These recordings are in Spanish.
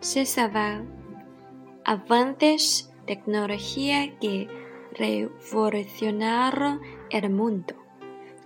se sabe avances tecnología que revolucionaron el mundo.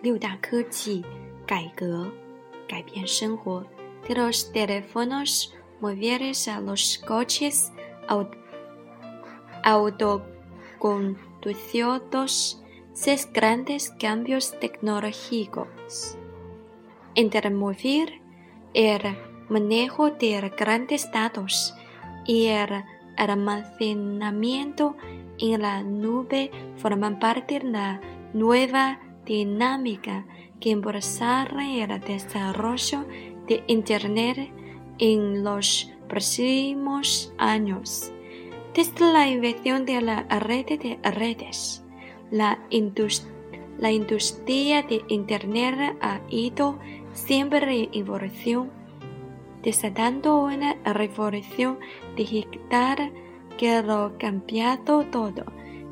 六大科技改革改变生活。De los teléfonos móviles a los coches autoconducidos, seis grandes cambios tecnológicos. Entre el móvil, el manejo de grandes datos y el almacenamiento en la nube forman parte de la nueva dinámica que impulsará el desarrollo de Internet en los próximos años. Desde la invención de la red de redes, la, la industria de Internet ha ido siempre en evolución, desatando una revolución digital que lo cambiado todo,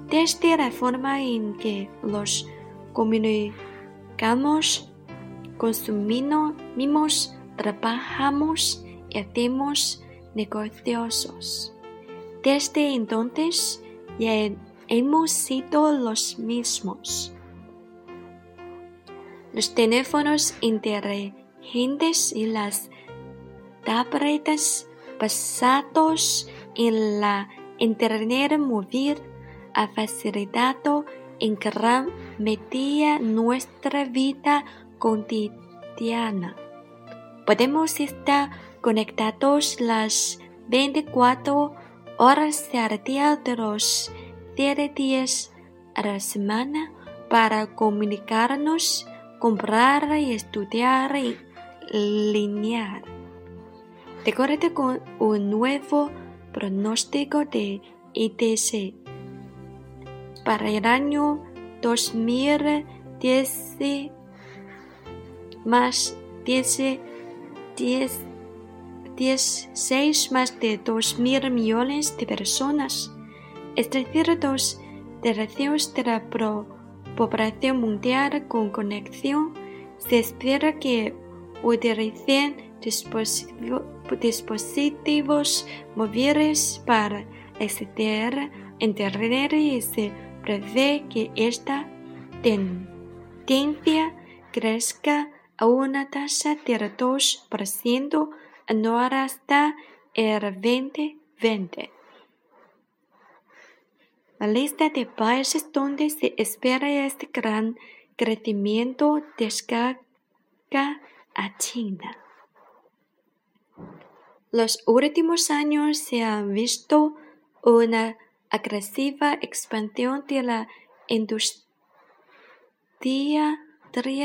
desde la forma en que los comunicamos, consumimos, trabajamos y hacemos negocios. Desde entonces ya hemos sido los mismos. Los teléfonos inteligentes y las tabletas basados en la Internet móvil ha facilitado en gran medida nuestra vida cotidiana. Podemos estar conectados las 24 horas al día de los 7 días a la semana para comunicarnos, comprar y estudiar y linear. De acuerdo con un nuevo pronóstico de ITC para el año 2010 más 10, 10, 16 más de 2 mil millones de personas, es decir, dos tercios de la población mundial con conexión, se espera que utilicen dispositivos móviles para acceder a Internet y se prevé que esta tendencia crezca a una tasa del 2% anual hasta el 2020. La lista de países donde se espera este gran crecimiento descarga a China. Los últimos años se ha visto una agresiva expansión de la industria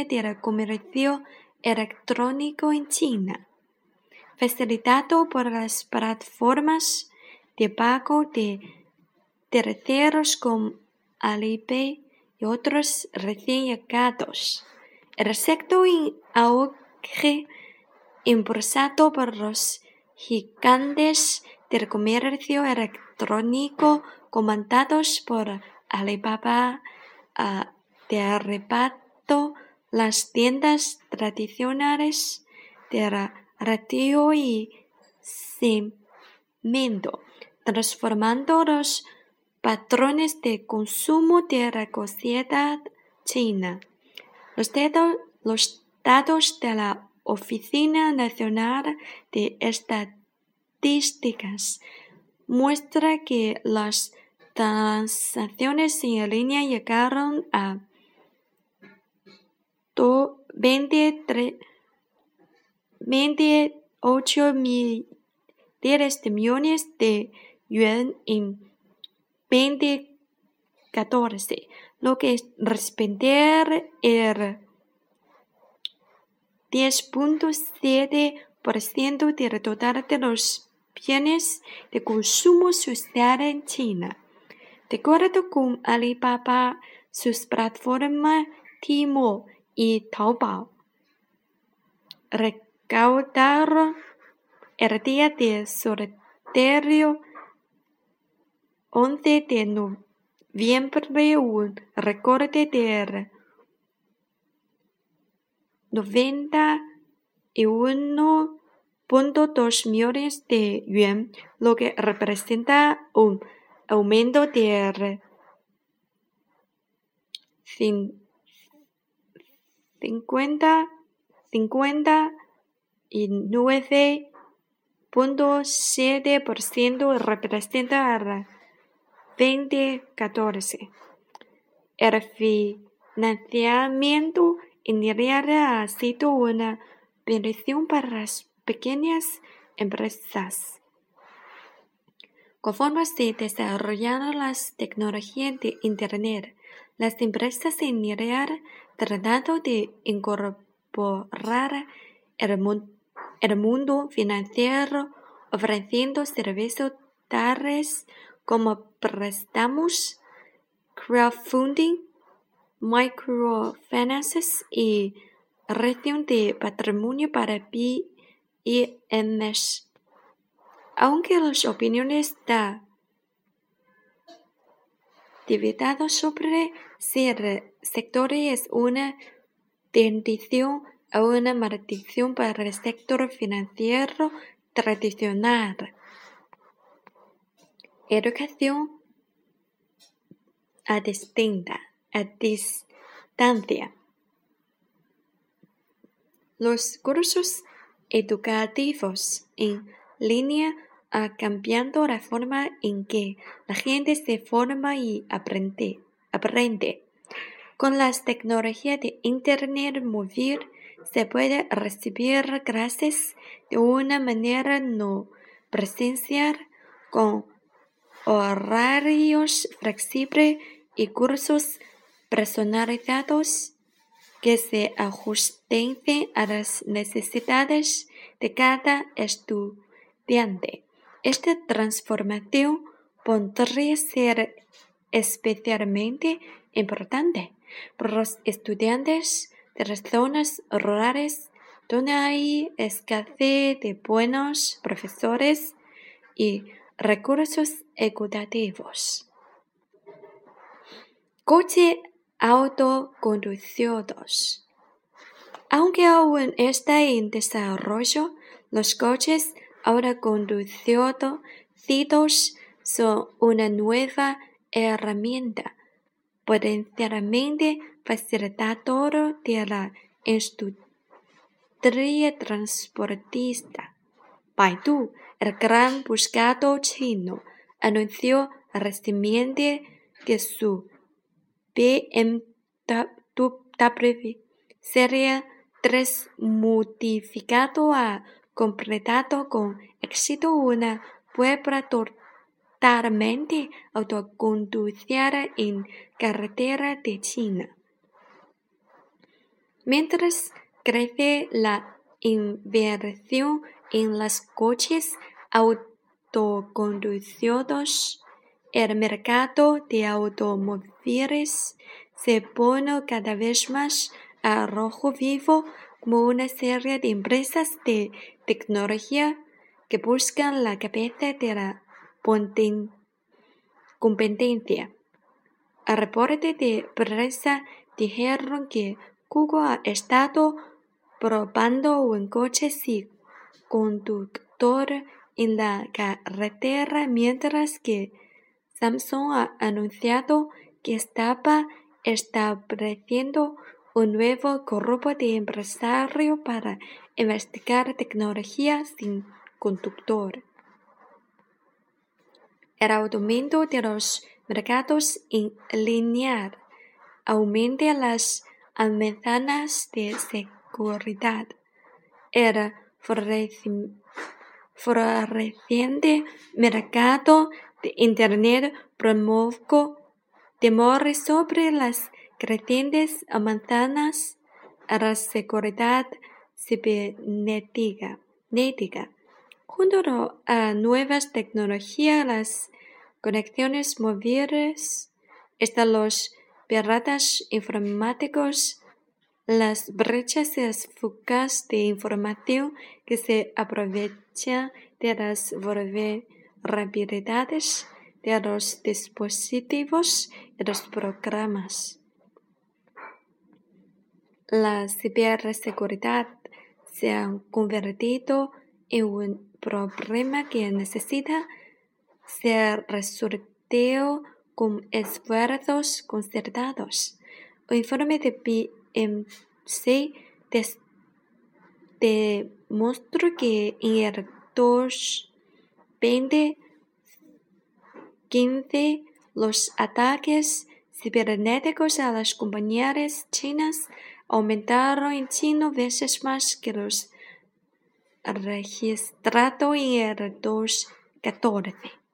del comercio electrónico en China, facilitado por las plataformas de pago de terceros como Alipay y otros recién llegados. El sector en auge impulsado por los gigantes del comercio electrónico comandados por Alibaba de arrebato las tiendas tradicionales de ratio y cemento, transformando los patrones de consumo de la sociedad china. Los datos, los datos de la Oficina Nacional de Estadísticas muestra que las transacciones en línea llegaron a 28 miles de millones de yuan en 2014, lo que responder el 10.7% del total de los bienes de consumo social en China. De acuerdo con Alibaba, sus plataformas Tmall y Taobao recaudaron el día de sorteo 11 de noviembre un récord de 91 2 millones de yuan, lo que representa un aumento de 50, 59.7% representa a 2014. El financiamiento inicial ha sido una bendición para las pequeñas empresas. Conforme se desarrollaron las tecnologías de Internet, las empresas iniciaron tratando de incorporar el, el mundo financiero ofreciendo servicios tales como préstamos, crowdfunding, microfinances y gestión de patrimonio para PYMs. Aunque las opiniones da divididas sobre si el sector es una bendición o una maldición para el sector financiero tradicional. Educación a distinta, a distancia. Los cursos educativos en línea han cambiado la forma en que la gente se forma y aprende. aprende. Con las tecnologías de Internet móvil se puede recibir clases de una manera no presencial con horarios flexibles y cursos personalizados que se ajusten a las necesidades de cada estudiante. Esta transformación podría ser especialmente importante para los estudiantes de las zonas rurales donde hay escasez de buenos profesores y recursos educativos. Coche autoconducidos. Aunque aún está en desarrollo, los coches autoconducidos son una nueva herramienta potencialmente facilitadora de la industria transportista. Baidu, el gran buscador chino, anunció recientemente que su BMW Serie 3 modificado ha completado con éxito una prueba totalmente autoconducida en carretera de China. Mientras crece la inversión en los coches autoconducidos, el mercado de automóviles se pone cada vez más a rojo vivo como una serie de empresas de tecnología que buscan la cabeza de la competencia. A reporte de prensa dijeron que Google ha estado probando un coche sin conductor en la carretera mientras que Samsung ha anunciado que estaba estableciendo un nuevo grupo de empresarios para investigar tecnología sin conductor. El aumento de los mercados en línea aumenta las amenazas de seguridad. El floreciente mercado de Internet provocó temores sobre las crecientes amenazas a la seguridad cibernética. Junto a nuevas tecnologías, las conexiones móviles, están los piratas informáticos, las brechas y fugas de información que se aprovechan de las vulnerabilidades de los dispositivos y los programas. La ciberseguridad se ha convertido es un problema que necesita ser resuelto con esfuerzos concertados. El informe de PMC demostró que en el 2015 los ataques cibernéticos a las compañías chinas aumentaron en cinco veces más que los registrados en el 2014.